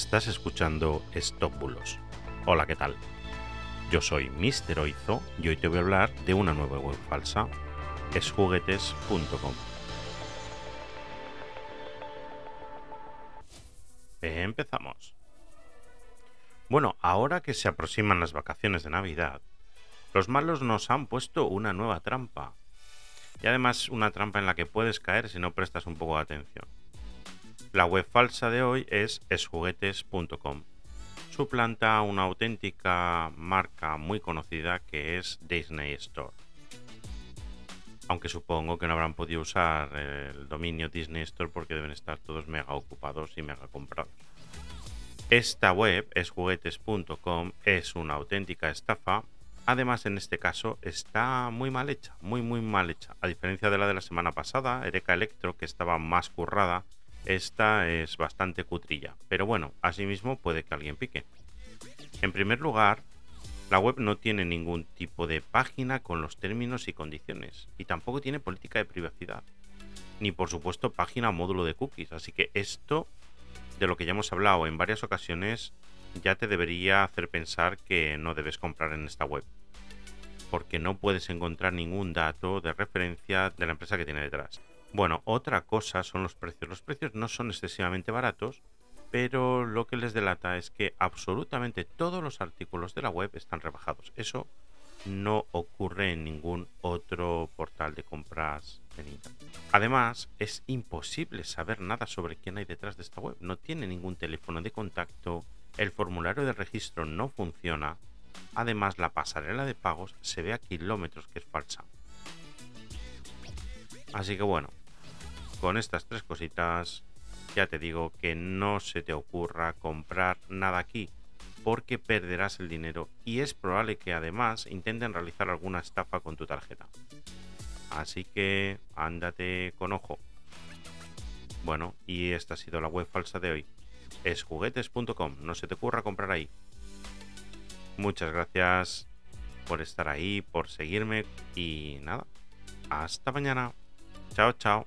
Estás escuchando Stop Bulos. Hola, ¿qué tal? Yo soy Mr. Oizo y hoy te voy a hablar de una nueva web falsa, esjuguetes.com. Empezamos. Bueno, ahora que se aproximan las vacaciones de Navidad, los malos nos han puesto una nueva trampa. Y además una trampa en la que puedes caer si no prestas un poco de atención. La web falsa de hoy es esjuguetes.com. Suplanta una auténtica marca muy conocida que es Disney Store. Aunque supongo que no habrán podido usar el dominio Disney Store porque deben estar todos mega ocupados y mega comprados. Esta web, esjuguetes.com, es una auténtica estafa. Además, en este caso, está muy mal hecha, muy, muy mal hecha. A diferencia de la de la semana pasada, Ereka Electro, que estaba más currada, esta es bastante cutrilla. Pero bueno, asimismo puede que alguien pique. En primer lugar, la web no tiene ningún tipo de página con los términos y condiciones. Y tampoco tiene política de privacidad. Ni por supuesto página o módulo de cookies. Así que esto de lo que ya hemos hablado en varias ocasiones ya te debería hacer pensar que no debes comprar en esta web. Porque no puedes encontrar ningún dato de referencia de la empresa que tiene detrás. Bueno, otra cosa son los precios. Los precios no son excesivamente baratos, pero lo que les delata es que absolutamente todos los artículos de la web están rebajados. Eso no ocurre en ningún otro portal de compras en internet. Además, es imposible saber nada sobre quién hay detrás de esta web. No tiene ningún teléfono de contacto, el formulario de registro no funciona. Además, la pasarela de pagos se ve a kilómetros que es falsa. Así que bueno, con estas tres cositas ya te digo que no se te ocurra comprar nada aquí porque perderás el dinero y es probable que además intenten realizar alguna estafa con tu tarjeta. Así que ándate con ojo. Bueno, y esta ha sido la web falsa de hoy. Es juguetes.com, no se te ocurra comprar ahí. Muchas gracias por estar ahí, por seguirme y nada. Hasta mañana. Chao, chao.